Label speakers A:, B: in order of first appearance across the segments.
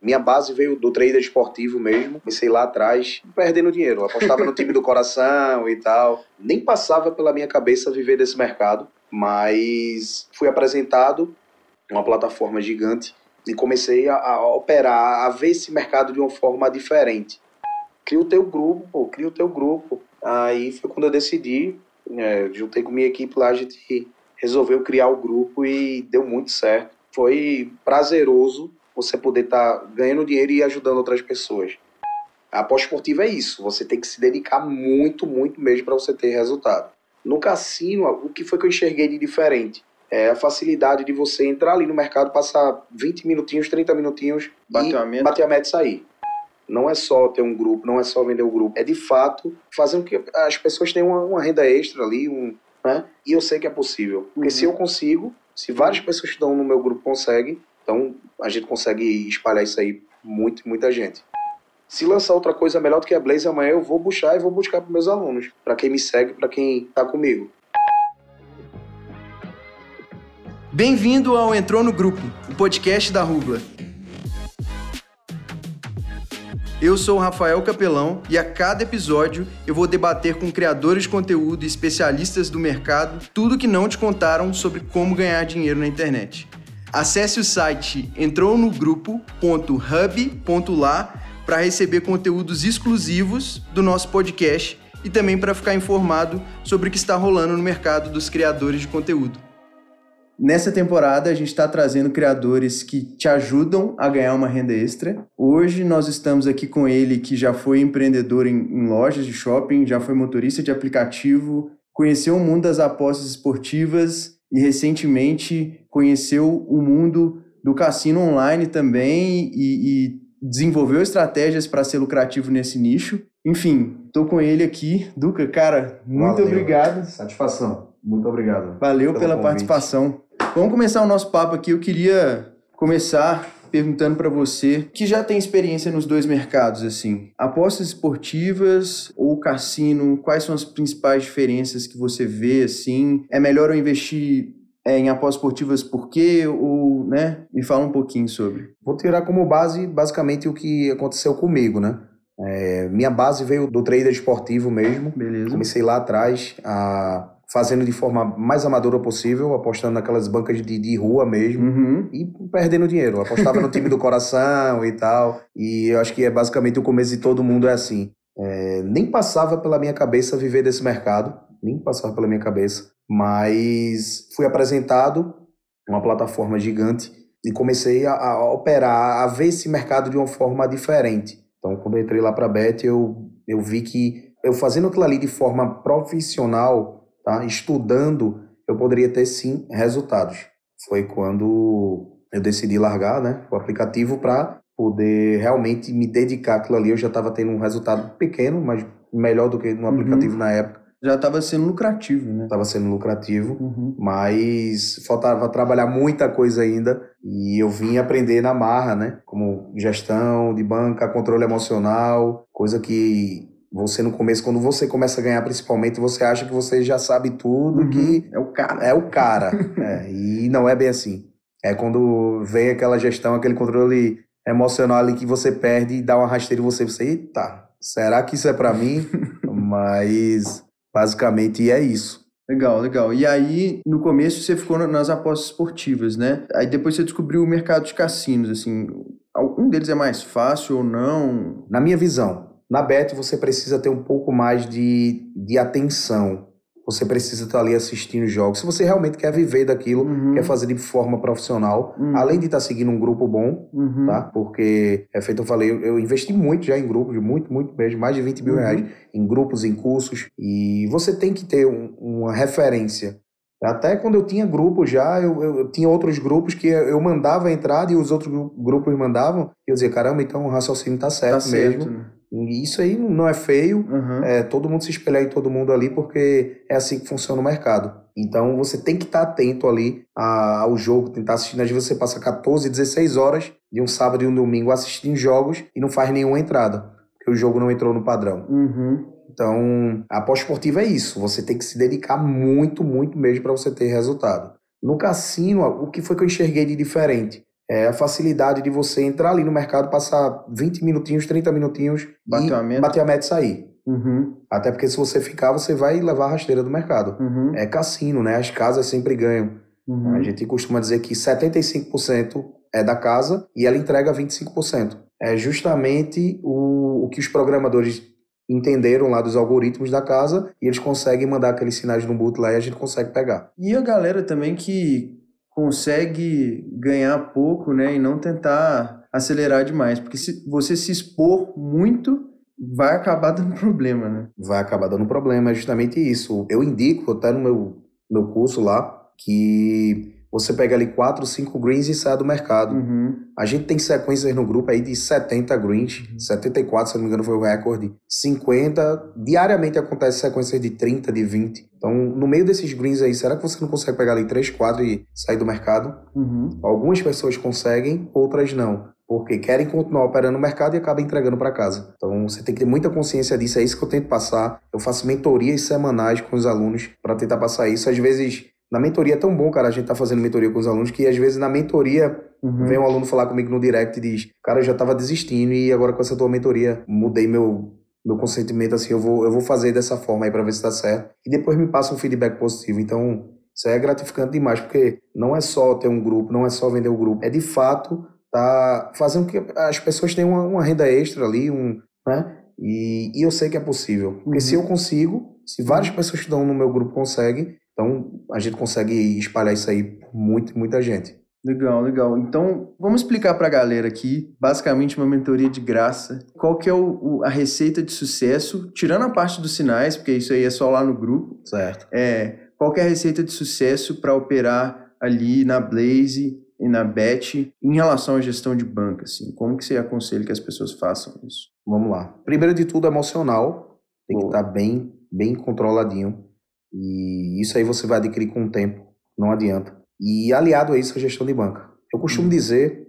A: Minha base veio do trader esportivo mesmo. Comecei lá atrás, perdendo dinheiro. apostava no time do coração e tal. Nem passava pela minha cabeça viver desse mercado, mas fui apresentado uma plataforma gigante e comecei a, a, operar, a ver esse mercado de uma forma diferente. Cria o teu grupo, pô, cria o teu grupo. Aí foi quando eu decidi, é, juntei com minha equipe lá, a gente resolveu criar o grupo e deu muito certo. Foi prazeroso você poder estar tá ganhando dinheiro e ajudando outras pessoas. A aposta esportiva é isso, você tem que se dedicar muito, muito mesmo para você ter resultado. No cassino, o que foi que eu enxerguei de diferente? é a facilidade de você entrar ali no mercado, passar 20 minutinhos, 30 minutinhos
B: bater
A: e meta. bater a meta e sair. Não é só ter um grupo, não é só vender o grupo, é de fato fazer com que as pessoas tenham uma, uma renda extra ali, um, né? E eu sei que é possível. Porque uhum. se eu consigo, se várias pessoas que estão no meu grupo conseguem, então a gente consegue espalhar isso aí muito, muita gente. Se lançar outra coisa melhor do que a Blaze amanhã, eu vou buscar e vou buscar para meus alunos, para quem me segue, para quem está comigo.
C: Bem-vindo ao Entrou no Grupo, o podcast da Rubla. Eu sou Rafael Capelão e a cada episódio eu vou debater com criadores de conteúdo e especialistas do mercado tudo que não te contaram sobre como ganhar dinheiro na internet. Acesse o site entrounogrupo.hub.lá para receber conteúdos exclusivos do nosso podcast e também para ficar informado sobre o que está rolando no mercado dos criadores de conteúdo. Nessa temporada, a gente está trazendo criadores que te ajudam a ganhar uma renda extra. Hoje, nós estamos aqui com ele, que já foi empreendedor em, em lojas de shopping, já foi motorista de aplicativo, conheceu o mundo das apostas esportivas e, recentemente, conheceu o mundo do cassino online também e, e desenvolveu estratégias para ser lucrativo nesse nicho. Enfim, estou com ele aqui. Duca, cara, muito
A: Valeu.
C: obrigado.
A: Satisfação. Muito obrigado.
C: Valeu pela convite. participação. Vamos começar o nosso papo aqui. Eu queria começar perguntando para você que já tem experiência nos dois mercados assim, apostas esportivas ou cassino, quais são as principais diferenças que você vê assim? É melhor eu investir é, em apostas esportivas por quê? Ou, né? Me fala um pouquinho sobre.
A: Vou tirar como base basicamente o que aconteceu comigo, né? É, minha base veio do trader esportivo mesmo.
C: Beleza.
A: Comecei lá atrás a fazendo de forma mais amadora possível, apostando naquelas bancas de, de rua mesmo
C: uhum.
A: e perdendo dinheiro. apostava no time do coração e tal. E eu acho que é basicamente o começo de todo mundo é assim. É, nem passava pela minha cabeça viver desse mercado, nem passava pela minha cabeça, mas fui apresentado uma plataforma gigante e comecei a, a operar, a ver esse mercado de uma forma diferente. Então, quando eu entrei lá para a Bet, eu, eu vi que eu fazendo aquilo ali de forma profissional, tá? estudando, eu poderia ter sim resultados. Foi quando eu decidi largar né, o aplicativo para poder realmente me dedicar àquilo ali. Eu já estava tendo um resultado pequeno, mas melhor do que no uhum. aplicativo uhum. na época.
C: Já estava sendo lucrativo, né?
A: Estava sendo lucrativo,
C: uhum.
A: mas faltava trabalhar muita coisa ainda e eu vim aprender na marra, né? Como gestão de banca, controle emocional, coisa que você no começo, quando você começa a ganhar principalmente, você acha que você já sabe tudo, uhum. que
C: é o cara.
A: É o cara. é, e não é bem assim. É quando vem aquela gestão, aquele controle emocional ali que você perde e dá uma rasteira e você, você eita, será que isso é para mim? Mas basicamente é isso.
C: Legal, legal. E aí, no começo você ficou nas apostas esportivas, né? Aí depois você descobriu o mercado de cassinos, assim, algum deles é mais fácil ou não?
A: Na minha visão, na Bet você precisa ter um pouco mais de, de atenção. Você precisa estar ali assistindo jogos. Se você realmente quer viver daquilo, uhum. quer fazer de forma profissional, uhum. além de estar seguindo um grupo bom,
C: uhum.
A: tá? Porque, é feito, eu falei, eu, eu, investi muito já em grupos, muito, muito mesmo, mais de 20 mil uhum. reais em grupos, em cursos. E você tem que ter um, uma referência. Até quando eu tinha grupo já, eu, eu, eu, tinha outros grupos que eu mandava a entrada e os outros grupos mandavam. E eu dizia, caramba, então o raciocínio tá certo tá mesmo. Certo, né? Isso aí não é feio,
C: uhum.
A: é todo mundo se espelhar em todo mundo ali, porque é assim que funciona o mercado. Então você tem que estar atento ali ao jogo, tentar assistir. Às vezes você passa 14, 16 horas de um sábado e um domingo assistindo jogos e não faz nenhuma entrada, porque o jogo não entrou no padrão.
C: Uhum.
A: Então, a aposta esportiva é isso. Você tem que se dedicar muito, muito mesmo para você ter resultado. No cassino, o que foi que eu enxerguei de diferente? É a facilidade de você entrar ali no mercado, passar 20 minutinhos, 30 minutinhos
C: bater
A: e
C: a meta.
A: bater a meta e sair.
C: Uhum.
A: Até porque se você ficar, você vai levar a rasteira do mercado.
C: Uhum.
A: É cassino, né? As casas sempre ganham.
C: Uhum.
A: A gente costuma dizer que 75% é da casa e ela entrega 25%. É justamente o, o que os programadores entenderam lá dos algoritmos da casa e eles conseguem mandar aqueles sinais no boot lá e a gente consegue pegar.
C: E a galera também que consegue ganhar pouco, né, e não tentar acelerar demais, porque se você se expor muito, vai acabar dando problema, né?
A: Vai acabar dando problema, é justamente isso. Eu indico até no meu, meu curso lá que você pega ali 4, 5 greens e sai do mercado.
C: Uhum.
A: A gente tem sequências no grupo aí de 70 greens,
C: Uhum.
A: 74, se não me engano, foi o recorde. 50, diariamente acontece sequências de 30, de 20. Então, no meio desses greens aí, será que você não consegue pegar ali 3, 4 e sair do mercado?
C: Uhum.
A: Algumas pessoas conseguem, outras não. Porque querem continuar operando no mercado e acabam entregando para casa. Então você tem que ter muita consciência disso, é isso que eu tento passar. Eu faço mentorias semanais com os alunos para tentar passar isso. Às vezes, na mentoria é tão bom, cara, a gente tá fazendo mentoria com os alunos, que às vezes na mentoria
C: Uhum.
A: vem um aluno falar comigo no direct e diz: Cara, eu já tava desistindo e agora com essa tua mentoria mudei meu, meu consentimento assim, eu vou, eu vou fazer dessa forma aí para ver se dá certo. E depois me passa um feedback positivo. Então, isso aí é gratificante demais, porque não é só ter um grupo, não é só vender o grupo, é de fato tá fazendo que as pessoas tenham uma, uma renda extra ali, um, né? E, e eu sei que é possível. Porque
C: Uhum.
A: se eu consigo, se várias pessoas que estão no meu grupo conseguem, então a gente consegue espalhar isso aí por muito, muita gente.
C: Legal, legal. Então, vamos explicar para a galera aqui, basicamente uma mentoria de graça. Qual que é o, o- a receita de sucesso, tirando a parte dos sinais, porque isso aí é só lá no grupo.
A: Certo.
C: É, qual que é a receita de sucesso para operar ali na Blaze e na Bet em relação à gestão de banca? Assim? Como que você aconselha que as pessoas façam isso?
A: Vamos lá. Primeiro de tudo, emocional. Tem que
C: Boa.
A: estar bem, bem controladinho. E isso aí você vai adquirir com o tempo. Não adianta. E aliado a isso, a gestão de banca. Eu costumo
C: Uhum.
A: dizer,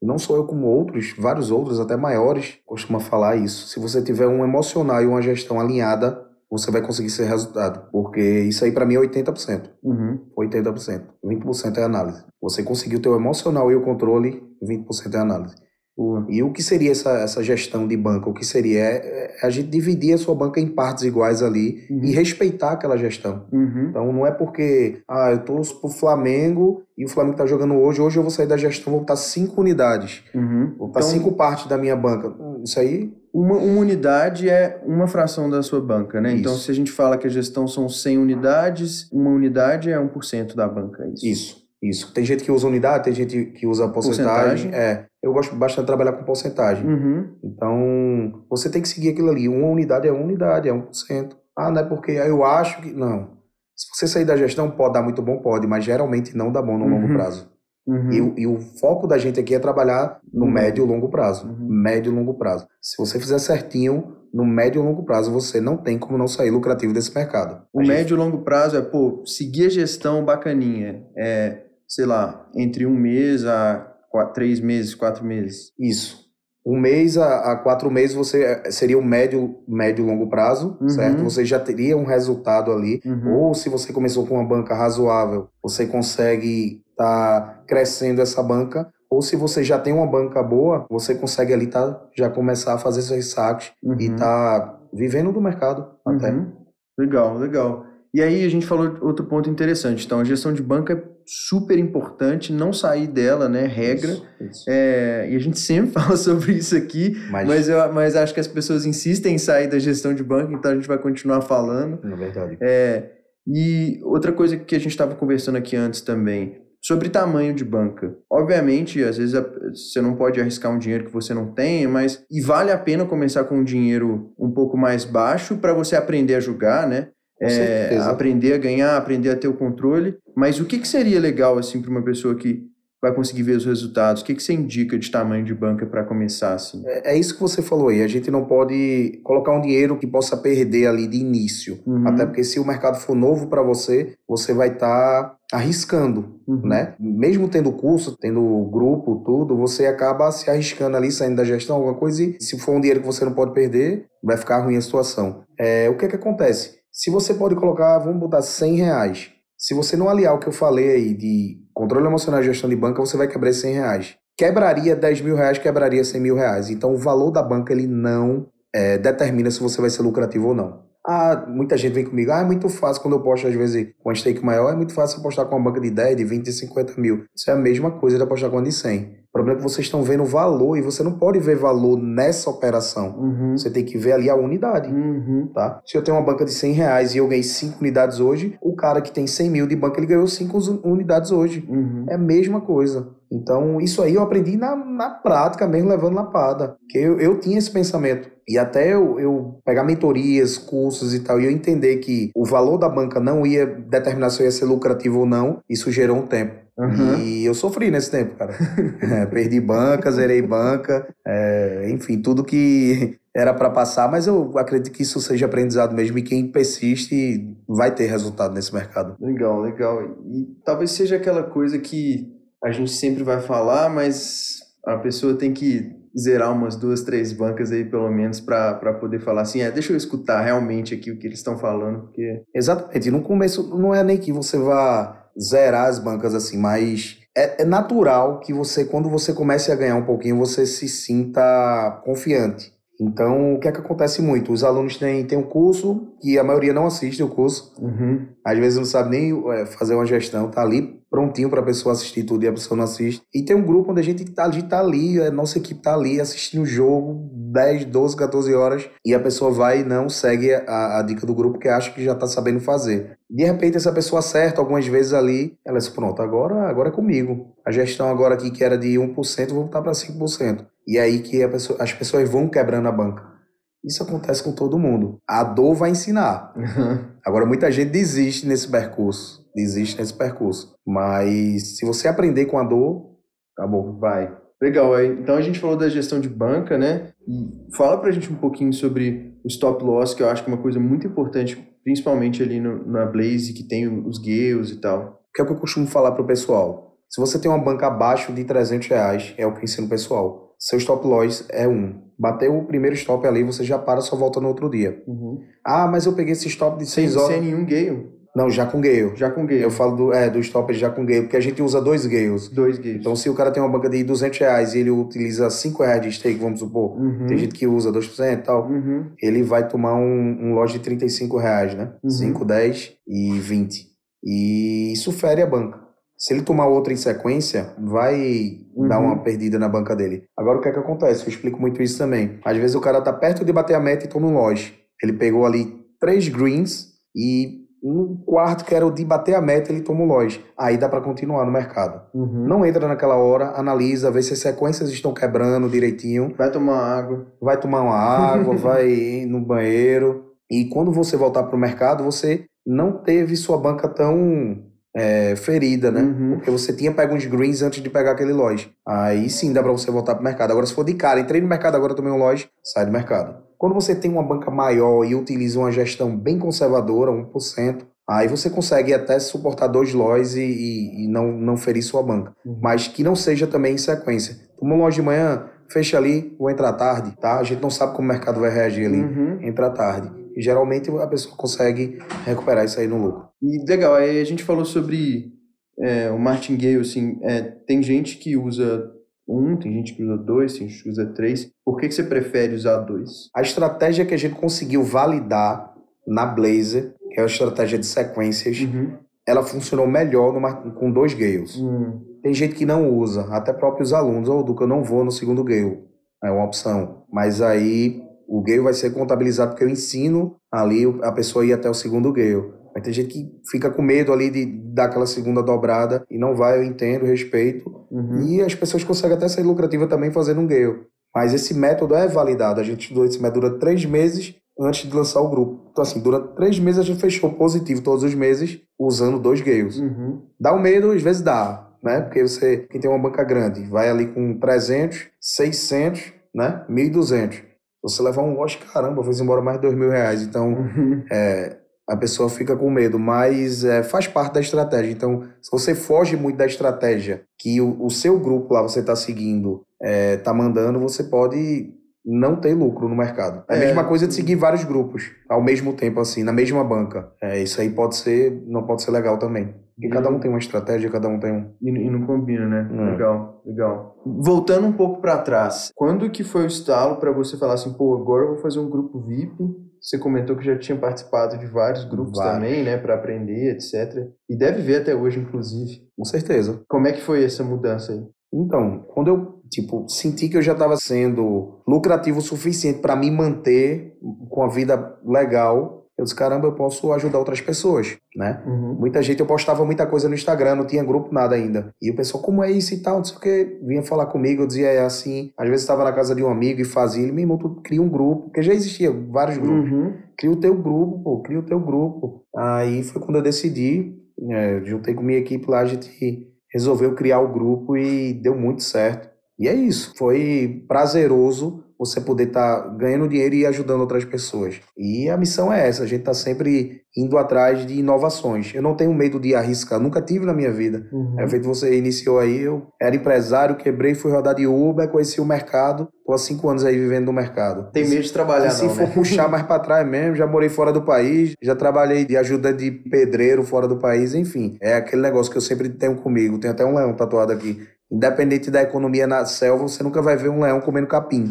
A: não sou eu como outros, vários outros, até maiores, costumam falar isso. Se você tiver um emocional e uma gestão alinhada, você vai conseguir ser resultado. Porque isso aí para mim é 80%.
C: Uhum.
A: 80%. 20% é análise. Você conseguiu o emocional e o controle, 20% é análise.
C: Boa.
A: E o que seria essa, essa gestão de banca? O que seria? É, é a gente dividir a sua banca em partes iguais ali
C: Uhum.
A: e respeitar aquela gestão.
C: Uhum.
A: Então não é porque, ah, eu torço pro Flamengo e o Flamengo tá jogando hoje, hoje eu vou sair da gestão, vou botar cinco unidades,
C: Uhum.
A: vou botar
C: Então,
A: cinco partes da minha banca. Isso aí,
C: Uma, uma unidade é uma fração da sua banca, né? Então,
A: Isso.
C: se a gente fala que a gestão são 100 unidades, uma unidade é 1% da banca, é isso?
A: isso, isso. Tem gente que usa unidade, tem gente que usa porcentagem.
C: Porcentagem.
A: É, eu gosto bastante de trabalhar com porcentagem.
C: Uhum.
A: Então, você tem que seguir aquilo ali. Uma unidade é uma unidade, é 1%. Ah, não é porque ah, eu acho que. Não. Se você sair da gestão, pode dar muito bom, pode, mas geralmente não dá bom no longo
C: Uhum.
A: prazo.
C: Uhum.
A: E, o- e o foco da gente aqui é trabalhar no
C: Uhum.
A: médio e longo prazo.
C: Uhum.
A: Médio e longo prazo. Se você fizer certinho, no médio e longo prazo, você não tem como não sair lucrativo desse mercado.
C: O
A: A
C: médio e longo prazo é, pô, seguir a gestão bacaninha. É, sei lá, entre um mês a quatro, três meses, quatro meses.
A: Isso. Um mês a, a quatro meses você eh, seria o médio, médio e longo prazo,
C: Uhum.
A: certo? Você já teria um resultado ali.
C: Uhum.
A: Ou se você começou com uma banca razoável, você consegue estar crescendo essa banca. Ou se você já tem uma banca boa, você consegue ali tá, já começar a fazer seus saques e
C: Uhum.
A: tá vivendo do mercado até.
C: Uhum. Legal, legal. E aí a gente falou outro ponto interessante. Então, a gestão de banca é super importante, não sair dela, né? Regra.
A: Isso, isso.
C: É, e a gente sempre fala sobre isso aqui,
A: Mas,
C: mas, eu, mas acho que as pessoas insistem em sair da gestão de banco, então a gente vai continuar falando.
A: na verdade.
C: É, e outra coisa que a gente estava conversando aqui antes também, sobre tamanho de banca. Obviamente, às vezes você não pode arriscar um dinheiro que você não tenha, mas e vale a pena começar com um dinheiro um pouco mais baixo para você aprender a julgar, né? É, aprender a ganhar, aprender a ter o controle. Mas o que, que seria legal assim para uma pessoa que vai conseguir ver os resultados? O que, que você indica de tamanho de banca para começar assim?
A: É, é isso que você falou aí. A gente não pode colocar um dinheiro que possa perder ali de início.
C: Uhum.
A: Até porque se o mercado for novo para você, você vai estar arriscando,
C: Uhum.
A: né? Mesmo tendo curso, tendo grupo, tudo, você acaba se arriscando ali, saindo da gestão, alguma coisa, e se for um dinheiro que você não pode perder, vai ficar ruim a situação. É, o que é que acontece? Se você pode colocar, vamos botar 100 reais. Se você não aliar o que eu falei aí de controle emocional e gestão de banca, você vai quebrar esses 100 reais. quebraria 10 mil reais, quebraria 100 mil reais. Então o valor da banca ele não é, determina se você vai ser lucrativo ou não. Ah, muita gente vem comigo, ah, é muito fácil quando eu posto, às vezes, com um stake maior, é muito fácil apostar com uma banca de 10, de 20, de 50 mil. Isso é a mesma coisa de apostar com uma de 100. O problema é que vocês estão vendo valor e você não pode ver valor nessa operação.
C: Uhum.
A: Você tem que ver ali a unidade,
C: Uhum.
A: tá? Se eu tenho uma banca de 100 reais e eu ganhei 5 unidades hoje, o cara que tem 100 mil de banca, ele ganhou 5 unidades hoje.
C: Uhum.
A: É a mesma coisa. Então, isso aí eu aprendi na, na prática mesmo, levando lapada. Porque eu, eu tinha esse pensamento. E até eu, eu pegar mentorias, cursos e tal, e eu entender que o valor da banca não ia determinar se eu ia ser lucrativo ou não, isso gerou um tempo.
C: Uhum.
A: E eu sofri nesse tempo, cara. É, perdi banca, zerei banca, é, enfim, tudo que era para passar, mas eu acredito que isso seja aprendizado mesmo e quem persiste vai ter resultado nesse mercado.
C: Legal, legal. E talvez seja aquela coisa que a gente sempre vai falar, mas a pessoa tem que zerar umas duas, três bancas aí, pelo menos, para poder falar assim, é, deixa eu escutar realmente aqui o que eles estão falando, porque...
A: Exatamente. No começo, não é nem que você vá zerar as bancas assim, mas é, é natural que você, quando você comece a ganhar um pouquinho, você se sinta confiante. Então, o que é que acontece muito? Os alunos têm, têm um curso e a maioria não assiste o curso.
C: Uhum.
A: Às vezes não sabe nem é, fazer uma gestão, tá ali prontinho para a pessoa assistir tudo e a pessoa não assiste. E tem um grupo onde a gente tá, a gente tá ali, a nossa equipe tá ali assistindo o jogo 10, 12, 14 horas e a pessoa vai e não segue a, a dica do grupo que acha que já tá sabendo fazer. De repente essa pessoa acerta algumas vezes ali, ela diz, pronto, agora, agora é comigo. A gestão agora aqui que era de 1%, vou voltar para 5%. E aí que pessoa, as pessoas vão quebrando a banca. Isso acontece com todo mundo. A dor vai ensinar. Agora, muita gente desiste nesse percurso. Desiste nesse percurso. Mas se você aprender com a dor, acabou.
C: Vai. Legal, aí. Então a gente falou da gestão de banca, né? E fala pra gente um pouquinho sobre o stop loss, que eu acho que é uma coisa muito importante, principalmente ali no, na Blaze, que tem os gales e tal.
A: O que é o que eu costumo falar pro pessoal? Se você tem uma banca abaixo de 300 reais, é o que eu ensino o pessoal. Seu stop loss é um. Bateu o primeiro stop ali, você já para, só volta no outro dia.
C: Uhum.
A: Ah, mas eu peguei esse stop de
C: Sem,
A: 6 horas.
C: sem nenhum gale.
A: Não, já com gale.
C: Já com gale.
A: Eu falo do, é, do stop já com gale, porque a gente usa dois gales.
C: Dois gales.
A: Então, se o cara tem uma banca de 200 reais e ele utiliza 5 reais de stake, vamos supor,
C: Uhum.
A: tem gente que usa 2% e tal,
C: Uhum.
A: ele vai tomar um, um lote de 35 reais, né?
C: Uhum.
A: 5, 10 e 20. E isso fere a banca. Se ele tomar outra em sequência, vai
C: Uhum.
A: dar uma perdida na banca dele. Agora, o que é que acontece? Eu explico muito isso também. Às vezes o cara tá perto de bater a meta e toma um loja. Ele pegou ali três greens e no quarto, que era o de bater a meta, ele toma um loja. Aí dá para continuar no mercado.
C: Uhum.
A: Não entra naquela hora, analisa, vê se as sequências estão quebrando direitinho,
C: Vai tomar água.
A: vai tomar uma água, vai no banheiro. E quando você voltar para o mercado, você não teve sua banca tão é, ferida, né?
C: Uhum.
A: Porque você tinha pego uns greens antes de pegar aquele loja. Aí sim dá para você voltar para o mercado. Agora, se for de cara, entrei no mercado, agora tomei um loja, sai do mercado. Quando você tem uma banca maior e utiliza uma gestão bem conservadora, 1%, aí você consegue até suportar dois lojas e, e- e não, não ferir sua banca
C: Uhum.
A: mas que não seja também em sequência. Toma um loja de manhã, fecha ali, vou entrar tarde, tá? A gente não sabe como o mercado vai reagir ali.
C: Uhum.
A: Entra tarde. E geralmente a pessoa consegue recuperar isso aí no lucro.
C: E legal, aí a gente falou sobre é, o martingale, assim, é, tem gente que usa um, tem gente que usa dois, tem gente que usa três. Por que, que você prefere usar dois?
A: A estratégia que a gente conseguiu validar na Blazer, que é a estratégia de sequências,
C: Uhum.
A: ela funcionou melhor no mar- com dois gales.
C: Hum.
A: Tem gente que não usa, até próprios alunos. Ô, Duca, eu não vou no segundo gale. É uma opção. Mas aí o gale vai ser contabilizado porque eu ensino ali a pessoa a ir até o segundo gale. Mas tem gente que fica com medo ali de dar aquela segunda dobrada e não vai, eu entendo, respeito.
C: Uhum.
A: E as pessoas conseguem até ser lucrativa também fazendo um gale. Mas esse método é validado. A gente estudou esse método durante três meses antes de lançar o grupo. Então, assim, durante três meses a gente fechou positivo todos os meses usando dois gales.
C: Uhum.
A: Dá um medo, às vezes dá, né? Porque você, quem tem uma banca grande, vai ali com 300, 600, né? 1.200. Você levar um lote, caramba, foi embora mais de dois mil reais. Então,
C: Uhum.
A: é, a pessoa fica com medo, mas é, faz parte da estratégia. Então, se você foge muito da estratégia que o, o seu grupo lá você está seguindo, está mandando, você pode não ter lucro no mercado. É a
C: É.
A: mesma coisa de seguir vários grupos ao mesmo tempo, assim, na mesma banca. É, isso aí pode ser, não pode ser legal também. Porque cada um tem uma estratégia, cada um tem um.
C: E, e não combina, né?
A: Hum.
C: Legal, legal. Voltando um pouco para trás, quando que foi o estalo para você falar assim, pô, agora eu vou fazer um grupo VIP? Você comentou que já tinha participado de vários grupos
A: Vários.
C: também, né, para aprender, etc. E deve ver até hoje, inclusive.
A: Com certeza.
C: Como é que foi essa mudança aí?
A: Então, quando eu, tipo, senti que eu já estava sendo lucrativo o suficiente para me manter com a vida legal, eu disse, caramba, eu posso ajudar outras pessoas, né?
C: Uhum.
A: Muita gente, eu postava muita coisa no Instagram, não tinha grupo, nada ainda. E o pessoal, como é isso e tal, não sei o que, vinha falar comigo, eu dizia, é assim. Às vezes estava na casa de um amigo e fazia, ele, meu irmão, tu cria um grupo, porque já existia vários grupos.
C: Uhum.
A: Cria o teu grupo, pô, cria o teu grupo. Aí foi quando eu decidi, é, juntei com minha equipe lá, a gente resolveu criar o grupo e deu muito certo. E é isso, foi prazeroso você poder estar ganhando dinheiro e ajudando outras pessoas. E a missão é essa, a gente está sempre indo atrás de inovações. Eu não tenho medo de arriscar, nunca tive na minha vida.
C: Uhum.
A: É feito você iniciou aí, eu era empresário, quebrei, fui rodar de Uber, conheci o mercado, tô há cinco anos aí vivendo no mercado.
C: Tem medo de trabalhar,
A: E se
C: não,
A: for
C: né?
A: puxar mais para trás mesmo, já morei fora do país, já trabalhei de ajuda de pedreiro fora do país, enfim. É aquele negócio que eu sempre tenho comigo. Tem até um leão tatuado aqui. Independente da economia na selva, você nunca vai ver um leão comendo capim.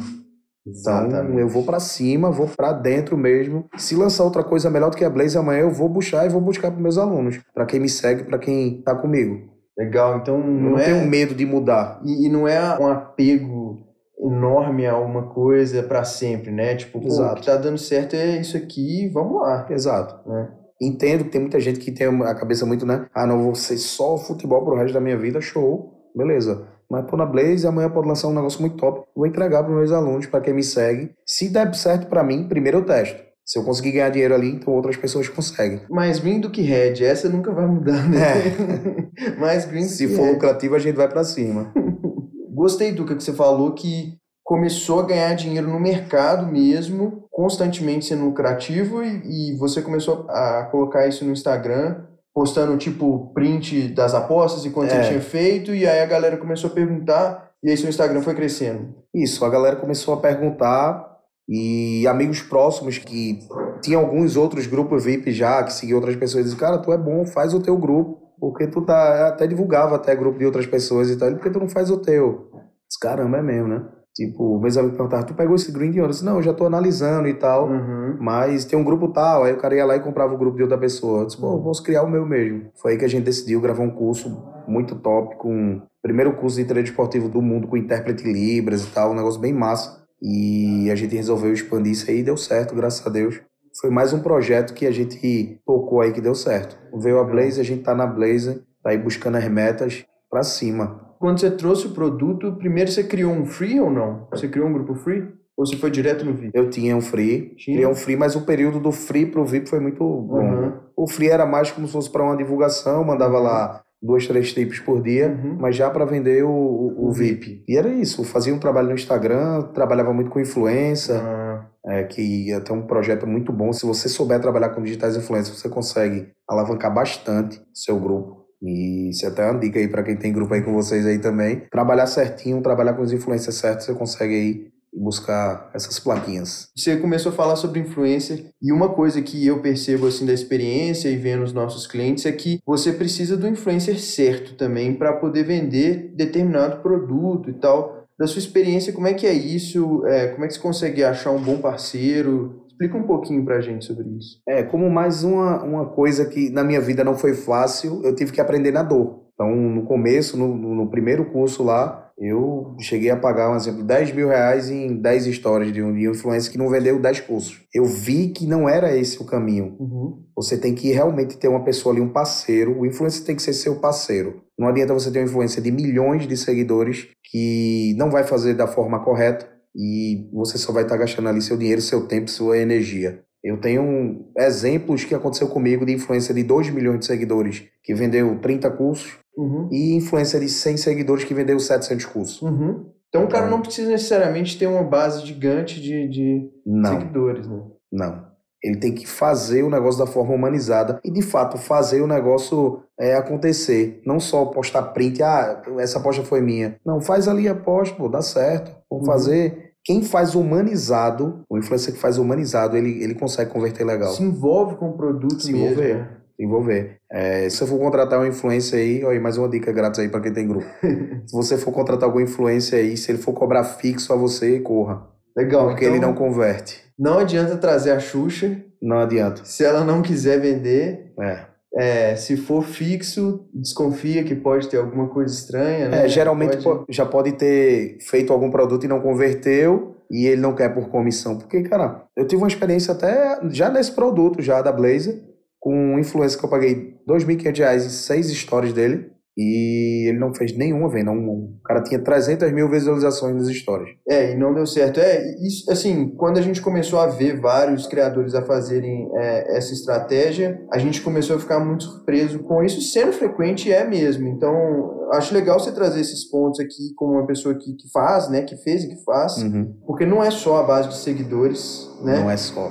A: Então,
C: Exatamente.
A: eu vou para cima, vou para dentro mesmo. Se lançar outra coisa melhor do que a Blaze amanhã, eu vou buscar e vou buscar para meus alunos, para quem me segue, para quem tá comigo.
C: Legal, então não,
A: não
C: é...
A: tenho medo de mudar.
C: E, e não é um apego enorme a uma coisa para sempre, né? Tipo, o que tá dando certo é isso aqui, vamos lá.
A: Exato.
C: né?
A: Entendo que tem muita gente que tem a cabeça muito, né? Ah, não, vou ser só futebol pro resto da minha vida, show, beleza. Mas tô na Blaze, amanhã pode lançar um negócio muito top. Vou entregar para meus alunos, para quem me segue. Se der certo para mim, primeiro eu testo. Se eu conseguir ganhar dinheiro ali, então outras pessoas conseguem.
C: Mais green do que red, essa nunca vai mudar, né? Mais green do
A: É. Se
C: que
A: for
C: red.
A: lucrativo, a gente vai para cima.
C: Gostei, Duca, que você falou que começou a ganhar dinheiro no mercado mesmo, constantemente sendo lucrativo, e, e você começou a colocar isso no Instagram, postando tipo print das apostas e quanto
A: É.
C: você tinha feito, e aí a galera começou a perguntar, e aí seu Instagram foi crescendo.
A: Isso, a galera começou a perguntar e amigos próximos que tinham alguns outros grupos VIP já, que seguiam outras pessoas, diziam, cara, tu é bom, faz o teu grupo, porque tu tá, até divulgava até grupo de outras pessoas e tal, Ele, por que tu não faz o teu? Disse, caramba, é mesmo, né? Tipo, meus amigos perguntavam, tu pegou esse green de onde? Eu disse, não, eu já tô analisando e tal,
C: Uhum.
A: mas tem um grupo tal, aí o cara ia lá e comprava o grupo de outra pessoa. Eu disse, pô, eu posso criar o meu mesmo. Foi aí que a gente decidiu gravar um curso muito top, com o primeiro curso de treino esportivo do mundo, com intérprete Libras e tal, um negócio bem massa. E a gente resolveu expandir isso aí e deu certo, graças a Deus. Foi mais um projeto que a gente tocou aí que deu certo. Veio a Blaze, a gente tá na Blaze, tá aí buscando as metas pra cima.
C: Quando você trouxe o produto, primeiro você criou um free ou não? Você criou um grupo free? Ou você foi direto no VIP?
A: Eu tinha um free,
C: Tinha?
A: criei um free, mas o período do free pro VIP foi muito bom.
C: Uhum.
A: O free era mais como se fosse para uma divulgação, mandava lá duas, três tips por dia,
C: Uhum.
A: mas já para vender o, o,
C: o
A: VIP. E era isso, eu fazia um trabalho no Instagram, trabalhava muito com influência,
C: Ah,
A: é, que até um projeto muito bom. Se você souber trabalhar com digitais influencers, você consegue alavancar bastante seu grupo. E isso é até uma dica aí para quem tem grupo aí com vocês aí também. Trabalhar certinho, trabalhar com os influencers certos, você consegue aí buscar essas plaquinhas.
C: Você começou a falar sobre influencer e uma coisa que eu percebo assim da experiência e vendo os nossos clientes é que você precisa do influencer certo também para poder vender determinado produto e tal. Da sua experiência, como é que é isso? É, como é que você consegue achar um bom parceiro? Explica um pouquinho pra gente sobre isso.
A: É, como mais uma, uma coisa que na minha vida não foi fácil, eu tive que aprender na dor. Então, no começo, no, no- primeiro curso lá, eu cheguei a pagar, um exemplo, 10 mil reais em 10 histórias de um de um influencer que não vendeu 10 cursos. Eu vi que não era esse o caminho.
C: Uhum.
A: Você tem que realmente ter uma pessoa ali, um parceiro. O influencer tem que ser seu parceiro. Não adianta você ter uma influência de milhões de seguidores que não vai fazer da forma correta e você só vai estar gastando ali seu dinheiro, seu tempo, sua energia. Eu tenho exemplos que aconteceu comigo de influência de 2 milhões de seguidores que vendeu 30 cursos
C: Uhum.
A: e influência de 100 seguidores que vendeu 700 cursos.
C: Uhum. Então o cara não precisa necessariamente ter uma base gigante de, de
A: Não.
C: seguidores, né?
A: Não. Ele tem que fazer o negócio da forma humanizada e, de fato, fazer o negócio é, acontecer. Não só postar print, ah, essa aposta foi minha. Não, faz ali a aposta, pô, dá certo. Vamos
C: Uhum.
A: fazer. quem faz humanizado, o influencer que faz humanizado, ele, ele consegue converter legal.
C: Se envolve com o produto
A: Se
C: mesmo.
A: envolver.
C: né?
A: Se envolver. É, se você for contratar um influencer aí, olha aí, mais uma dica grátis aí para quem tem grupo. se você for contratar algum influencer aí, se ele for cobrar fixo a você, corra.
C: Legal.
A: Porque
C: então,
A: ele não converte.
C: não adianta trazer a Xuxa
A: Não adianta.
C: se ela não quiser vender.
A: É.
C: É, se for fixo, desconfia que pode ter alguma coisa estranha, né?
A: É, geralmente
C: Pode-
A: po- já pode ter feito algum produto e não converteu e ele não quer por comissão. Porque, cara, eu tive uma experiência até já nesse produto, já da Blazer, com um influencer que eu paguei 2.500 reais em seis stories dele e ele não fez nenhuma venda. Um, o cara tinha 300 mil visualizações nas stories.
C: É, e não deu certo. É, isso, assim, quando a gente começou a ver vários criadores a fazerem é, essa estratégia, a gente começou a ficar muito surpreso com isso, sendo frequente é mesmo. Então, acho legal você trazer esses pontos aqui como uma pessoa que, que faz, né, que fez e que faz,
A: Uhum.
C: porque não é só a base de seguidores, né?
A: Não é só.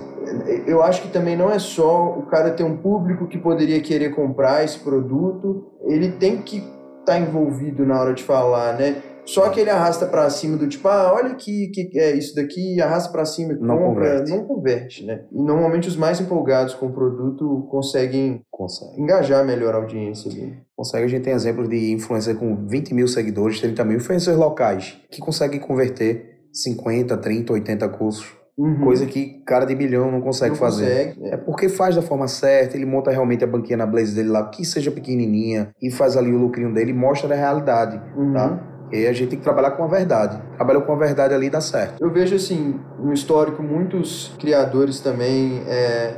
C: Eu acho que também não é só o cara ter um público que poderia querer comprar esse produto, ele tem que estar envolvido na hora de falar, né? Só que ele arrasta pra cima do tipo, ah, olha aqui, que é isso daqui, arrasta pra cima e
A: Não
C: compra,
A: converte.
C: não converte, né? E normalmente os mais empolgados com o produto conseguem
A: Consegue.
C: engajar melhor a audiência ali.
A: Consegue. A gente tem exemplos de influencer com 20 mil seguidores, 30 mil influencers locais que conseguem converter 50, 30, 80 cursos.
C: Uhum.
A: Coisa que cara de milhão não consegue
C: Não
A: fazer.
C: consegue,
A: É porque faz da forma certa, ele monta realmente a banquinha na Blaze dele lá, que seja pequenininha, e faz ali o lucrinho dele e mostra a realidade,
C: Uhum.
A: tá? E a gente tem que trabalhar com a verdade. Trabalhou com a verdade ali e dá certo.
C: Eu vejo assim, no histórico, muitos criadores também é,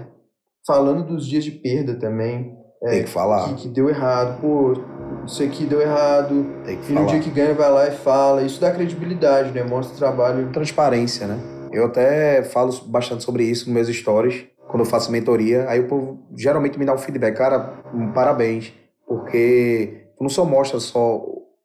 C: falando dos dias de perda também. É,
A: tem que falar,
C: que, que deu errado, pô, isso aqui deu errado,
A: tem que
C: e no
A: falar.
C: dia que ganha vai lá e fala, isso dá credibilidade, né? Mostra o trabalho.
A: Transparência, né? Eu até falo bastante sobre isso nos meus stories, quando eu faço mentoria, aí o povo geralmente me dá um feedback, cara, um parabéns, porque tu não só mostra só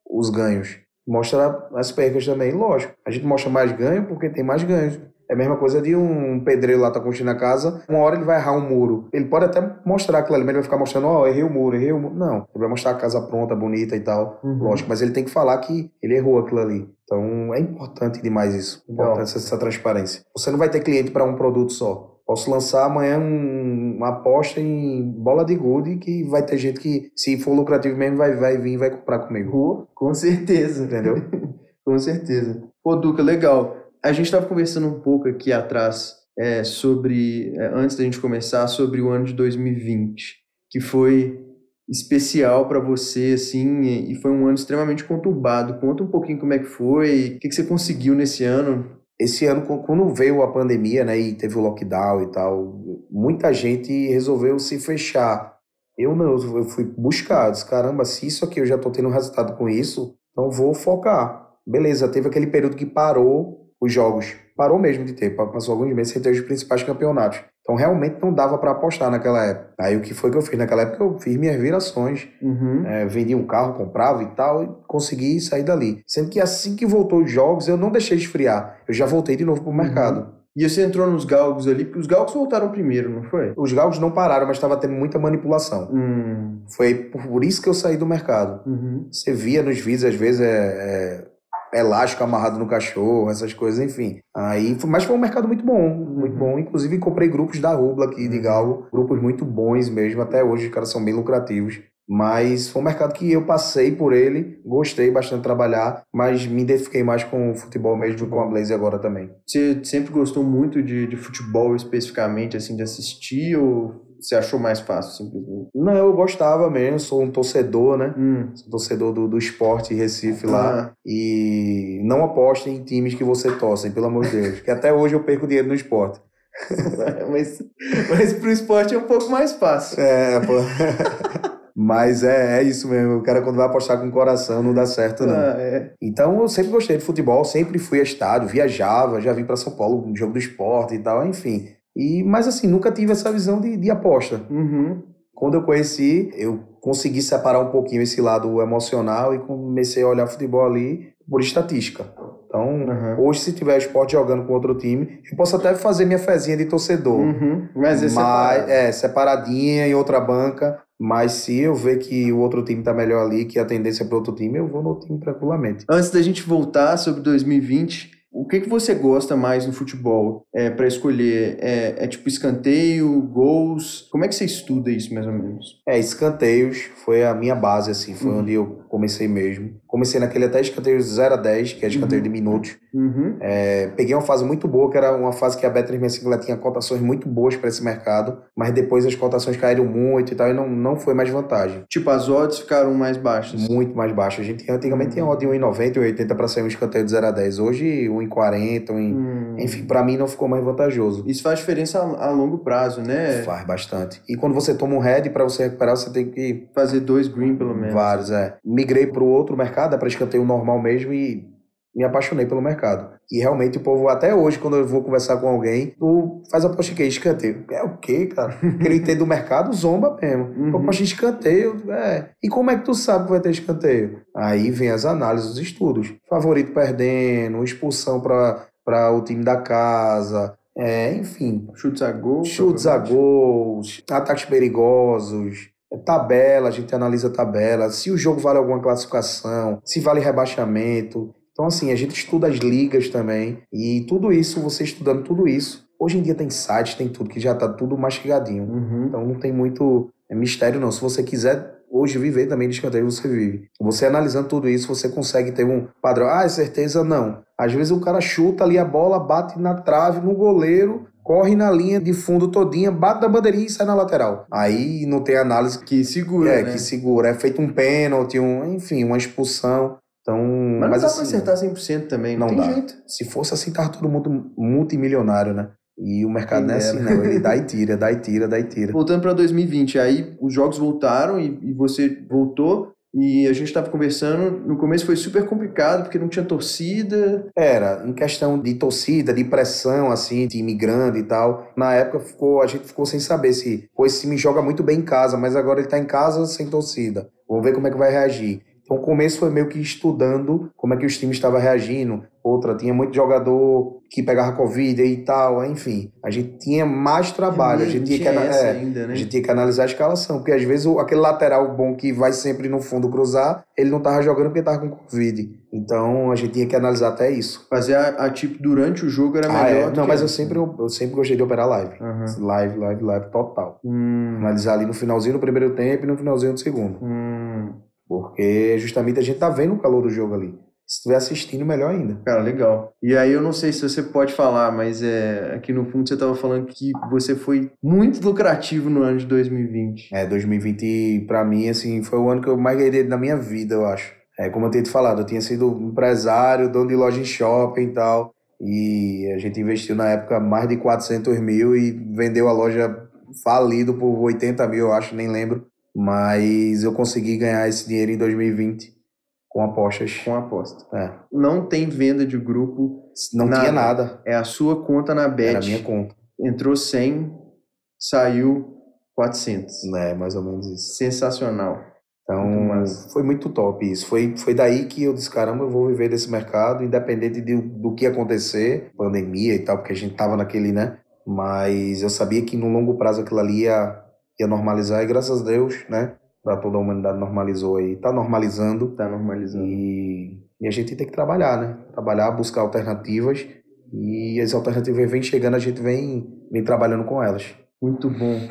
A: os ganhos, mostra as percas também, lógico. A gente mostra mais ganho porque tem mais ganhos. É a mesma coisa de um pedreiro lá tá construindo a casa, uma hora ele vai errar um muro. Ele pode até mostrar aquilo ali, mas ele vai ficar mostrando, ó, errei o muro, errei o muro. Não, ele vai mostrar a casa pronta, bonita e tal.
C: Uhum.
A: Lógico, mas ele tem que falar que ele errou aquilo ali. Então é importante demais isso. Importante essa transparência. Você não vai ter cliente para um produto só. Posso lançar amanhã um- uma aposta em bola de gude que vai ter gente que, se for lucrativo mesmo, vai, vai vir e vai comprar comigo.
C: Com certeza.
A: Entendeu?
C: Com certeza. Pô, Duca, legal. A gente estava conversando um pouco aqui atrás é, sobre, é, antes da gente começar, sobre o ano de 2020, que foi especial para você, assim, e foi um ano extremamente conturbado. Conta um pouquinho como é que foi, o que, que você conseguiu nesse ano.
A: Esse ano, qu- quando veio a pandemia, né, e teve o lockdown e tal, muita gente resolveu se fechar. Eu não, eu fui buscar, disse, caramba, se isso aqui eu já tô tendo resultado com isso, então vou focar. Beleza, teve aquele período que parou os jogos. Parou mesmo de ter, pa- passou alguns meses sem ter os principais campeonatos. Então realmente não dava para apostar naquela época. Aí o que foi que eu fiz naquela época? Eu fiz minhas virações.
C: Uhum.
A: É, vendia um carro, comprava e tal, e consegui sair dali. Sendo que assim que voltou os jogos, eu não deixei esfriar. Eu já voltei de novo pro mercado.
C: E você entrou nos galgos ali, porque os galgos voltaram primeiro, não foi?
A: Os galgos não pararam, mas estava tendo muita manipulação.
C: Hum.
A: Foi por isso que eu saí do mercado.
C: Uhum.
A: Você via nos vídeos, às vezes, é, é elástico amarrado no cachorro, essas coisas, enfim. Aí, mas foi um mercado muito bom, muito
C: Uhum.
A: bom. Inclusive, comprei grupos da Rubla aqui de galgo, grupos muito bons mesmo, até hoje os caras são bem lucrativos. Mas foi um mercado que eu passei por ele, gostei bastante de trabalhar, mas me identifiquei mais com o futebol mesmo com a Blaze agora também.
C: Você sempre gostou muito de, de futebol especificamente, assim, de assistir, ou você achou mais fácil, simplesmente?
A: Não, eu gostava mesmo, sou um torcedor, né?
C: Hum.
A: Sou torcedor do, do esporte Recife lá.
C: Ah,
A: E não apostem em times que você torcem, pelo amor de Deus. Que até hoje eu perco dinheiro no esporte.
C: mas, mas pro esporte é um pouco mais fácil.
A: É, pô. Mas é, é isso mesmo. O cara, quando vai apostar com o coração, não dá certo, não.
C: Ah, é.
A: Então, eu sempre gostei de futebol, sempre fui a estádio, viajava, já vim para São Paulo, um jogo do esporte e tal, enfim. E, mas, assim, nunca tive essa visão de, de aposta.
C: Uhum.
A: Quando eu conheci, eu consegui separar um pouquinho esse lado emocional e comecei a olhar futebol ali por estatística. Então,
C: Aham.
A: hoje, se tiver esporte jogando com outro time, eu posso até fazer minha fezinha de torcedor.
C: Uhum. Mas esse
A: Mas,
C: é
A: é, separadinha em outra banca. Mas se eu ver que o outro time tá melhor ali, que a tendência é para outro time, eu vou no time tranquilamente.
C: Antes da gente voltar sobre 2020, o que, que você gosta mais no futebol é, para escolher? É, é, tipo escanteio, gols? Como é que você estuda isso mais ou menos?
A: É, escanteios foi a minha base, assim, foi uhum. onde eu comecei mesmo. Comecei naquele até escanteio 0 a 10, que é escanteio uhum. de minutos. Uhum. É, peguei uma fase muito boa, que era uma fase que a Bet365 tinha cotações muito boas para esse mercado, mas depois as cotações caíram muito e tal, e não, não foi mais vantagem.
C: Tipo, as odds ficaram mais baixas?
A: Muito mais baixas. A gente antigamente tinha odd de 1,90 e 1,80 para sair um escanteio de 0 a 10. Hoje, 1,40, 1, hum. enfim, para mim não ficou mais vantajoso.
C: Isso faz diferença a, a, longo prazo, né?
A: Faz bastante. E quando você toma um head, para você recuperar, você tem que...
C: Fazer dois green, pelo menos.
A: Vários, é. Migrei para o outro mercado, é para escanteio normal mesmo e me apaixonei pelo mercado. E realmente o povo, até hoje, quando eu vou conversar com alguém, tu faz a aposta que escanteio. É o quê, cara? Quem entende do mercado, zomba mesmo. Uhum. Aposta escanteio, é. E como é que tu sabe que vai ter escanteio? Aí vem as análises, os estudos. Favorito perdendo, expulsão para o time da casa, é, enfim.
C: Chutes a gol.
A: Chutes a gols, ataques perigosos. É tabela, a gente analisa a tabela, se o jogo vale alguma classificação, se vale rebaixamento. Então, assim, a gente estuda as ligas também. E tudo isso, você estudando tudo isso. Hoje em dia tem sites, tem tudo, que já tá tudo mastigadinho. Uhum. Então não tem muito é mistério, não. Se você quiser hoje viver também de escanteio, você vive. Você analisando tudo isso, você consegue ter um padrão. Ah, é certeza? Não. Às vezes o cara chuta ali a bola, bate na trave, no goleiro, corre na linha de fundo todinha, bate na bandeirinha e sai na lateral. Aí não tem análise
C: que segura,
A: É,
C: né?
A: que segura. É feito um pênalti, um, enfim, uma expulsão. Então,
C: mas não mas, dá assim, pra acertar 100% também, não, não tem dá. jeito.
A: Se fosse assim, tava todo mundo multimilionário, né? E o mercado não é assim, não. Ele dá e tira, dá e tira, dá e tira.
C: Voltando para 2020, aí os jogos voltaram e, e você voltou e a gente estava conversando, no começo foi super complicado porque não tinha torcida.
A: Era, em questão de torcida, de pressão, assim, de imigrante e tal. Na época ficou, a gente ficou sem saber se, pô, esse time joga muito bem em casa, mas agora ele tá em casa sem torcida. Vamos ver como é que vai reagir. Então o começo foi meio que estudando como é que os times estavam reagindo. Outra, tinha muito jogador que pegava Covid e tal, enfim. A gente tinha mais trabalho, a gente tinha, que, é, ainda, né? a gente tinha que analisar a escalação, porque às vezes aquele lateral bom que vai sempre no fundo cruzar, ele não tava jogando porque tava com Covid. Então a gente tinha que analisar até isso.
C: Fazer a, a tipo durante o jogo era melhor. Ah,
A: é. Não, mas eu sempre, eu, eu, sempre gostei de operar live. Uhum. Live, live, live total. Hum. Analisar ali no finalzinho do primeiro tempo e no finalzinho do segundo. Hum. Porque justamente a gente tá vendo o calor do jogo ali. Se estiver assistindo, melhor ainda.
C: Cara, legal. E aí eu não sei se você pode falar, mas é aqui no fundo você estava falando que você foi muito lucrativo no ano de 2020.
A: É, 2020 para mim assim foi o ano que eu mais ganhei na minha vida, eu acho. É, como eu tenho te falado, eu tinha sido empresário, dono de loja em shopping e tal. E a gente investiu na época mais de 400 mil e vendeu a loja falido por 80 mil, eu acho, nem lembro. Mas eu consegui ganhar esse dinheiro em 2020 com apostas.
C: Com aposta.
A: É.
C: Não tem venda de grupo.
A: Não nada. tinha nada.
C: É a sua conta na Bet.
A: Era a minha conta.
C: Entrou 100, saiu 400.
A: É, mais ou menos isso.
C: Sensacional.
A: Então, muito foi muito top isso. Foi, foi daí que eu disse, caramba, eu vou viver desse mercado, independente de, do que acontecer, pandemia e tal, porque a gente tava naquele, né? Mas eu sabia que no longo prazo aquilo ali ia ia normalizar, e graças a Deus, né? Para toda a humanidade normalizou aí. Tá normalizando.
C: Tá normalizando.
A: E, e a gente tem que trabalhar, né? Trabalhar, buscar alternativas. E as alternativas vêm chegando, a gente vem, vem trabalhando com elas.
C: Muito bom.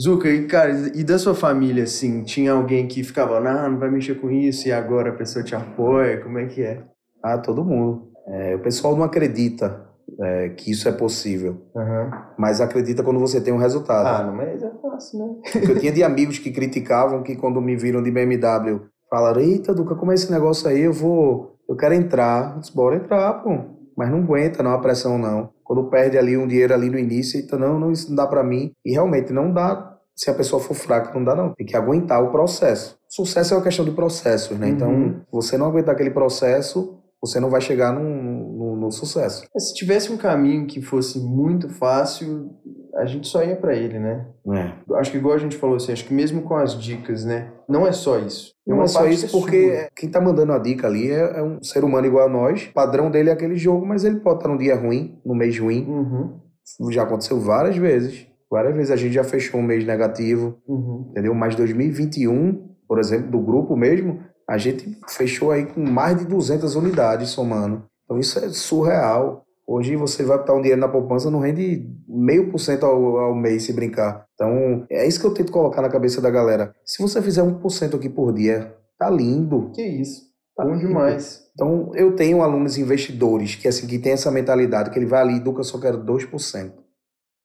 C: Zuka, e cara, e da sua família, assim, tinha alguém que ficava, não, não vai mexer com isso, e agora a pessoa te apoia, como é que é?
A: Ah, todo mundo. É, o pessoal não acredita é, que isso é possível. Uhum. Mas acredita quando você tem um resultado.
C: Ah, não, mas é fácil, né?
A: Porque eu tinha de amigos que criticavam que quando me viram de BMW, falaram, eita, Duca, como é esse negócio aí? Eu vou, eu quero entrar. Eu disse, bora entrar, pô. Mas não aguenta, não, a pressão não. Quando perde ali um dinheiro ali no início, então não, não, isso não dá para mim. E realmente não dá, se a pessoa for fraca, não dá não. Tem que aguentar o processo. Sucesso é uma questão de processos, né? Então, uhum. Então, você não aguentar aquele processo, você não vai chegar num, no, sucesso.
C: É, se tivesse um caminho que fosse muito fácil, a gente só ia para ele, né?
A: É.
C: Acho que igual a gente falou assim, acho que mesmo com as dicas, né? Não é só isso.
A: Não é só isso porque sua. quem tá mandando a dica ali é, é, um ser humano igual a nós. O padrão dele é aquele jogo, mas ele pode estar num dia ruim, num mês ruim. Uhum. Já aconteceu várias vezes. Várias vezes a gente já fechou um mês negativo, uhum. entendeu? Mas 2021, por exemplo, do grupo mesmo, a gente fechou aí com mais de 200 unidades somando. Então isso é surreal. Hoje você vai botar um dinheiro na poupança, não rende meio por cento ao mês se brincar. Então é isso que eu tento colocar na cabeça da galera. Se você fizer um por cento aqui por dia, tá lindo.
C: Que isso. Tá Bom demais.
A: Então eu tenho alunos investidores que assim que tem essa mentalidade que ele vai ali, Duca, eu só quero 2%.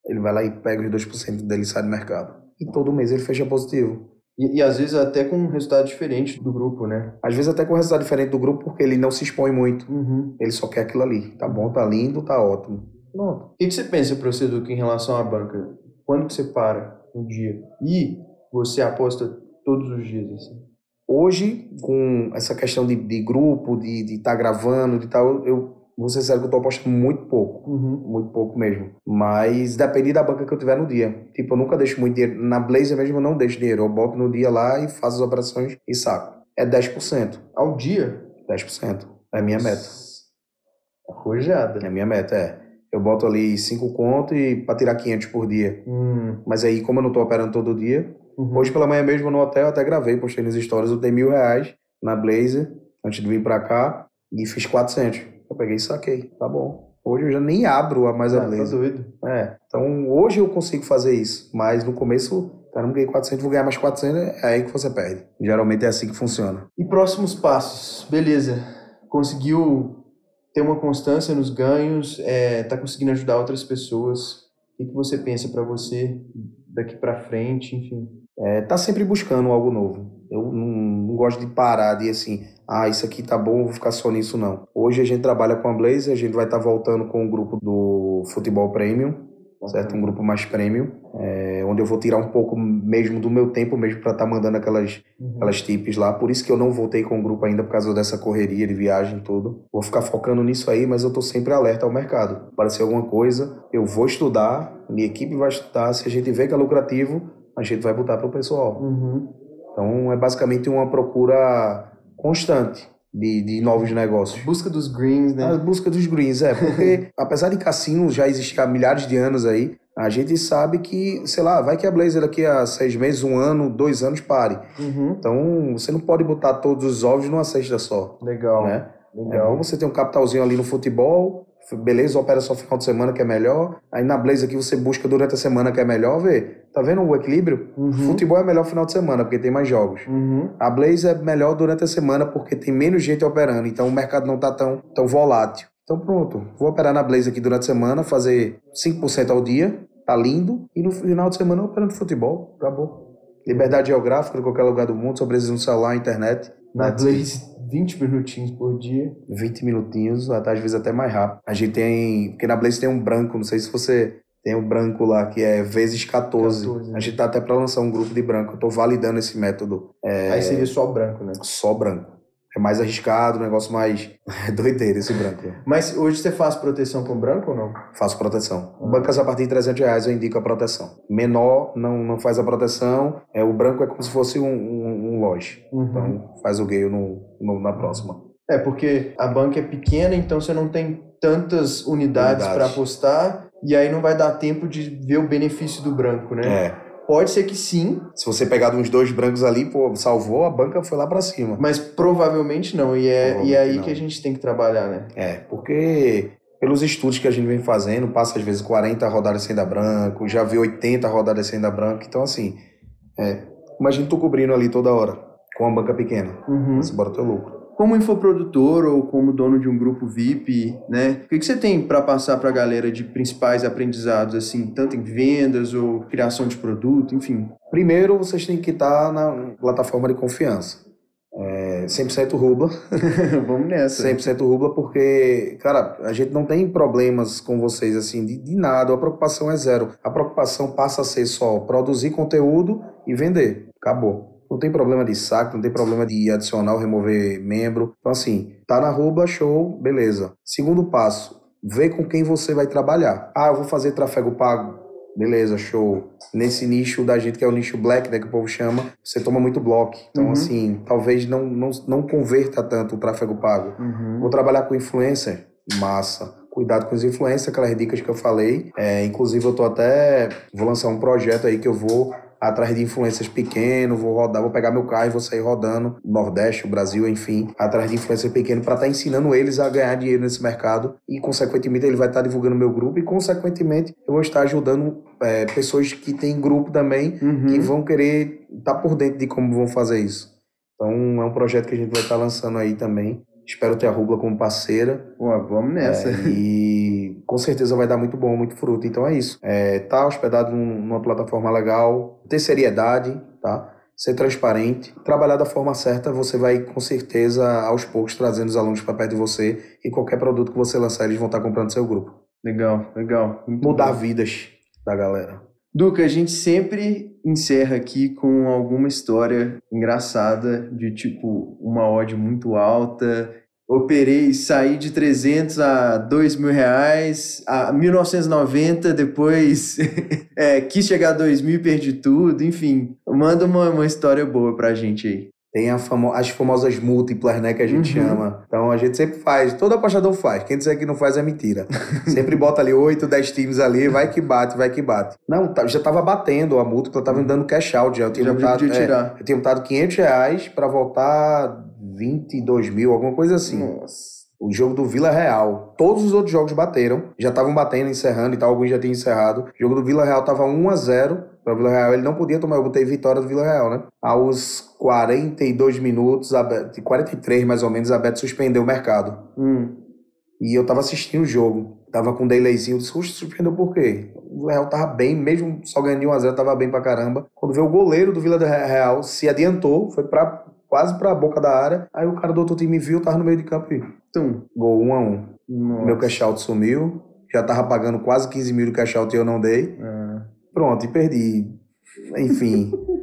A: Ele vai lá e pega os 2% dele e sai do mercado. E todo mês ele fecha positivo.
C: E, e, às vezes até com um resultado diferente do grupo, né?
A: Às vezes até com um resultado diferente do grupo, porque ele não se expõe muito.
C: Uhum.
A: Ele só quer aquilo ali. Tá bom, tá lindo, tá ótimo. Pronto.
C: O que, que você pensa, professor, em relação à banca? Quando que você para um dia? E você aposta todos os dias, assim?
A: Hoje, com essa questão de, de grupo, de estar de tá gravando, de tal, eu ser sério que eu tô apostando muito pouco.
C: Uhum.
A: Muito pouco mesmo. Mas depende da banca que eu tiver no dia. Tipo, eu nunca deixo muito dinheiro. Na Blazer mesmo eu não deixo dinheiro. Eu boto no dia lá e faço as operações e saco. É 10%.
C: Ao dia?
A: 10%. É a minha meta.
C: Arrojada.
A: É a minha meta, é. Eu boto ali 5 conto e para tirar 500 por dia.
C: Hum.
A: Mas aí, como eu não tô operando todo dia,
C: uhum.
A: hoje pela manhã mesmo no hotel, eu até gravei, postei nas histórias, eu dei mil reais na Blazer antes de vir para cá e fiz 400. Eu peguei e saquei. Tá bom. Hoje eu já nem abro a mais a
C: ah, Tá doido.
A: É. Então hoje eu consigo fazer isso. Mas no começo, cara, não ganhei 400, vou ganhar mais 400, é aí que você perde. Geralmente é assim que funciona.
C: E próximos passos? Beleza. Conseguiu ter uma constância nos ganhos, é, tá conseguindo ajudar outras pessoas. O que, que você pensa para você daqui para frente, enfim?
A: É, tá sempre buscando algo novo. Eu não, não, gosto de parar de assim, ah, isso aqui tá bom, vou ficar só nisso, não. Hoje a gente trabalha com a Blaze, a gente vai estar tá voltando com o grupo do Futebol Premium, certo? Um grupo mais premium, é, onde eu vou tirar um pouco mesmo do meu tempo mesmo para estar tá mandando aquelas, uhum. aquelas tips lá. Por isso que eu não voltei com o grupo ainda por causa dessa correria de viagem e tudo. Vou ficar focando nisso aí, mas eu tô sempre alerta ao mercado. Aparecer alguma coisa, eu vou estudar, minha equipe vai estudar. Se a gente vê que é lucrativo, a gente vai botar para o pessoal.
C: Uhum.
A: Então é basicamente uma procura constante de, de novos negócios.
C: Busca dos greens, né?
A: A busca dos greens, é. Porque apesar de cassino já existir há milhares de anos aí, a gente sabe que, sei lá, vai que a Blazer daqui a seis meses, um ano, dois anos pare.
C: Uhum.
A: Então você não pode botar todos os ovos numa cesta só.
C: Legal.
A: Né?
C: Legal.
A: É você ter um capitalzinho ali no futebol, beleza, opera só final de semana que é melhor. Aí na Blaze aqui você busca durante a semana que é melhor, vê. Tá vendo o equilíbrio?
C: Uhum.
A: Futebol é melhor final de semana, porque tem mais jogos.
C: Uhum.
A: A Blaze é melhor durante a semana, porque tem menos gente operando, então o mercado não tá tão, tão volátil. Então pronto, vou operar na Blaze aqui durante a semana, fazer 5% ao dia, tá lindo, e no final de semana operando futebol, acabou. Liberdade geográfica em qualquer lugar do mundo, sobreviver no celular, internet.
C: Na Blaze 20 minutinhos por dia.
A: 20 minutinhos, às vezes até mais rápido. A gente tem. Porque na Blaze tem um branco, não sei se você tem o um branco lá, que é vezes 14. 14 né? A gente tá até para lançar um grupo de branco. Eu tô validando esse método. É...
C: Aí seria só branco, né?
A: Só branco. É mais arriscado, um negócio mais é doideira esse branco.
C: Mas hoje você faz proteção com branco ou não?
A: Faço proteção. Ah. Bancas a partir de 300 reais eu indico a proteção. Menor não, não faz a proteção. É, o branco é como se fosse um, um loja.
C: Uhum.
A: Então faz o gale no, no, na próxima.
C: É, porque a banca é pequena, então você não tem tantas unidades, unidades. para apostar e aí não vai dar tempo de ver o benefício do branco, né?
A: É.
C: Pode ser que sim.
A: Se você pegar uns dois brancos ali, pô, salvou, a banca foi lá para cima.
C: Mas provavelmente não, e é, e é aí não. que a gente tem que trabalhar, né?
A: É, porque pelos estudos que a gente vem fazendo, passa às vezes 40 rodadas sem dar branco, já vi 80 rodadas sem dar branco, então assim, é, imagina tu cobrindo ali toda hora, com uma banca pequena,
C: uhum.
A: você bora teu lucro
C: como infoprodutor ou como dono de um grupo VIP, né? O que, que você tem para passar para a galera de principais aprendizados, assim, tanto em vendas ou criação de produto, enfim?
A: Primeiro, vocês têm que estar na plataforma de confiança. É 100% rubla.
C: Vamos nessa.
A: 100% rubla porque, cara, a gente não tem problemas com vocês, assim, de, de nada. A preocupação é zero. A preocupação passa a ser só produzir conteúdo e vender. Acabou. Não tem problema de saque, não tem problema de adicionar ou remover membro. Então, assim, tá na Rubla, show, beleza. Segundo passo, vê com quem você vai trabalhar. Ah, eu vou fazer tráfego pago. Beleza, show. Nesse nicho da gente, que é o nicho black, né, que o povo chama, você toma muito bloco. Então,
C: uhum.
A: assim, talvez não, não, não converta tanto o tráfego pago.
C: Uhum.
A: Vou trabalhar com influencer, massa cuidado com os influencers, aquelas dicas que eu falei. É, inclusive, eu tô até. Vou lançar um projeto aí que eu vou atrás de influências pequenos, vou rodar, vou pegar meu carro e vou sair rodando, Nordeste, o Brasil, enfim, atrás de influências pequenos para estar tá ensinando eles a ganhar dinheiro nesse mercado e, consequentemente, ele vai estar tá divulgando meu grupo e, consequentemente, eu vou estar ajudando é, pessoas que têm grupo também uhum. que vão querer estar tá por dentro de como vão fazer isso. Então, é um projeto que a gente vai estar tá lançando aí também. Espero ter a Rubla como parceira.
C: Vamos nessa.
A: É, e com certeza vai dar muito bom, muito fruto. Então é isso. É, tá hospedado numa plataforma legal, ter seriedade, tá? Ser transparente, trabalhar da forma certa, você vai com certeza aos poucos trazendo os alunos para perto de você e qualquer produto que você lançar, eles vão estar tá comprando seu grupo.
C: Legal, legal.
A: Mudar bom. vidas da galera.
C: Duca, a gente sempre encerra aqui com alguma história engraçada de tipo uma odd muito alta. Operei, saí de 300 a 2 mil reais, a 1990, depois é, quis chegar a 2 mil e perdi tudo, enfim. Manda uma, uma história boa pra gente aí.
A: Tem famo as famosas múltiplas, né, que a gente uhum. chama. Então a gente sempre faz, todo apostador faz. Quem disser que não faz é mentira. sempre bota ali 8, 10 times ali, vai que bate, vai que bate. Não, tá, já tava batendo a múltipla, tava me dando cash out já. Eu tinha
C: já botado, é,
A: eu tinha botado 500 reais pra voltar 22 mil, alguma coisa assim.
C: Nossa.
A: O jogo do Vila Real. Todos os outros jogos bateram. Já estavam batendo, encerrando e tal. Alguns já tinham encerrado. O jogo do Vila Real tava 1 a 0 para o Vila Real. Ele não podia tomar. Eu botei vitória do Vila Real, né? Aos 42 minutos, 43 mais ou menos, a Bet suspendeu o mercado.
C: Hum.
A: E eu tava assistindo o jogo. Tava com um delayzinho. Eu disse, suspendeu por quê? O Real tava bem, mesmo só ganhando de 1x0, tava bem pra caramba. Quando veio o goleiro do Vila Real, se adiantou, foi pra, quase pra boca da área. Aí o cara do outro time viu, tava no meio de campo e... Tum. Gol 1x1. Meu cash out sumiu. Já tava pagando quase 15 mil do cash out e eu não dei.
C: É.
A: Pronto, e perdi. Enfim.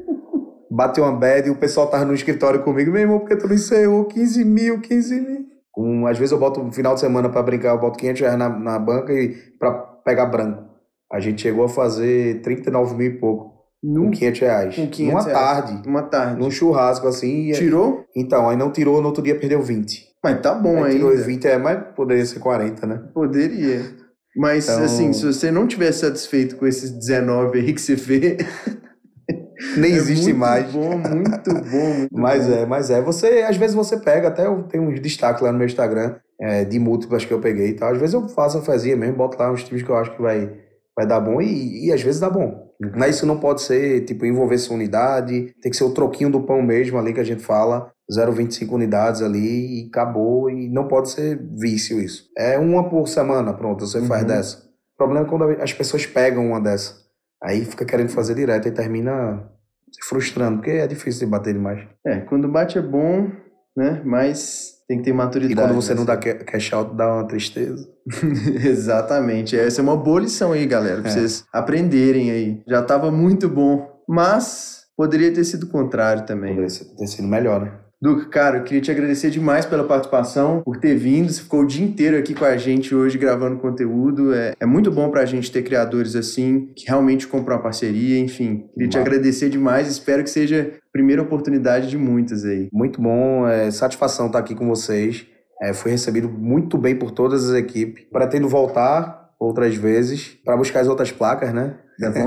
A: bateu uma bad e o pessoal tava no escritório comigo, meu irmão, porque tu não encerrou 15 mil, 15 mil. Um, às vezes eu boto no final de semana para brincar, eu boto 500 reais na, na banca e para pegar branco. A gente chegou a fazer 39 mil e pouco. No, com 500 reais.
C: Com 500 Uma reais.
A: tarde.
C: Uma tarde.
A: Num churrasco assim.
C: Tirou?
A: Então, aí não tirou, no outro dia perdeu 20.
C: Mas tá bom aí.
A: Tirou 20, é, mas poderia ser 40, né?
C: Poderia. Mas, então... assim, se você não tiver satisfeito com esses 19 aí que você vê,
A: nem é existe
C: muito
A: mais.
C: Bom, muito bom, muito
A: mas
C: bom.
A: é, mas é. Você, às vezes você pega, até eu tenho uns destaques lá no meu Instagram é, de múltiplas que eu peguei e tal. Às vezes eu faço a fezinha mesmo, boto lá uns times que eu acho que vai, vai dar bom e, e às vezes dá bom. Mas isso não pode ser, tipo, envolver sua unidade, tem que ser o troquinho do pão mesmo ali que a gente fala, 0,25 unidades ali e acabou, e não pode ser vício isso. É uma por semana, pronto, você uhum. faz dessa. O problema é quando as pessoas pegam uma dessa. Aí fica querendo fazer direto e termina se frustrando, porque é difícil de bater demais.
C: É, quando bate é bom, né? Mas tem que ter maturidade.
A: E quando você né? não dá cash out, dá uma tristeza.
C: Exatamente. Essa é uma boa lição aí, galera, pra é. vocês aprenderem aí. Já tava muito bom, mas poderia ter sido o contrário também.
A: Poderia ter sido melhor, né?
C: Duca, cara, eu queria te agradecer demais pela participação, por ter vindo. Você ficou o dia inteiro aqui com a gente hoje gravando conteúdo. É, é muito bom pra gente ter criadores assim, que realmente compram uma parceria. Enfim, queria te agradecer demais. Espero que seja a primeira oportunidade de muitas aí.
A: Muito bom, é satisfação estar aqui com vocês. É, fui recebido muito bem por todas as equipes. Pretendo voltar outras vezes para buscar as outras placas, né?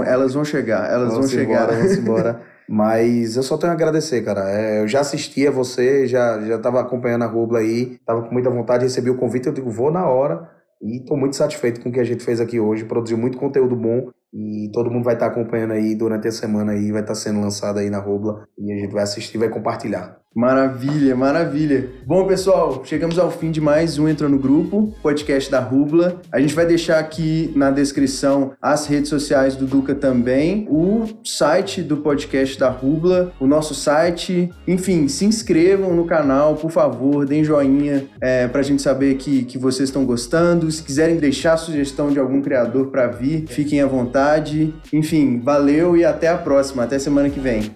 C: Elas vão chegar, elas vamos vão chegar.
A: Embora, vamos embora. Mas eu só tenho a agradecer, cara. É, eu já assistia você, já, já tava acompanhando a Rubla aí, tava com muita vontade, recebi o convite, eu digo, vou na hora. E estou muito satisfeito com o que a gente fez aqui hoje. Produziu muito conteúdo bom e todo mundo vai estar tá acompanhando aí durante a semana aí, vai estar tá sendo lançado aí na Rubla e a gente vai assistir e vai compartilhar.
C: Maravilha, maravilha. Bom, pessoal, chegamos ao fim de mais um Entrou no Grupo, podcast da Rubla. A gente vai deixar aqui na descrição as redes sociais do Duca também, o site do podcast da Rubla, o nosso site. Enfim, se inscrevam no canal, por favor, deem joinha é, pra gente saber que, que vocês estão gostando. Se quiserem deixar sugestão de algum criador para vir, fiquem à vontade. Enfim, valeu e até a próxima. Até semana que vem.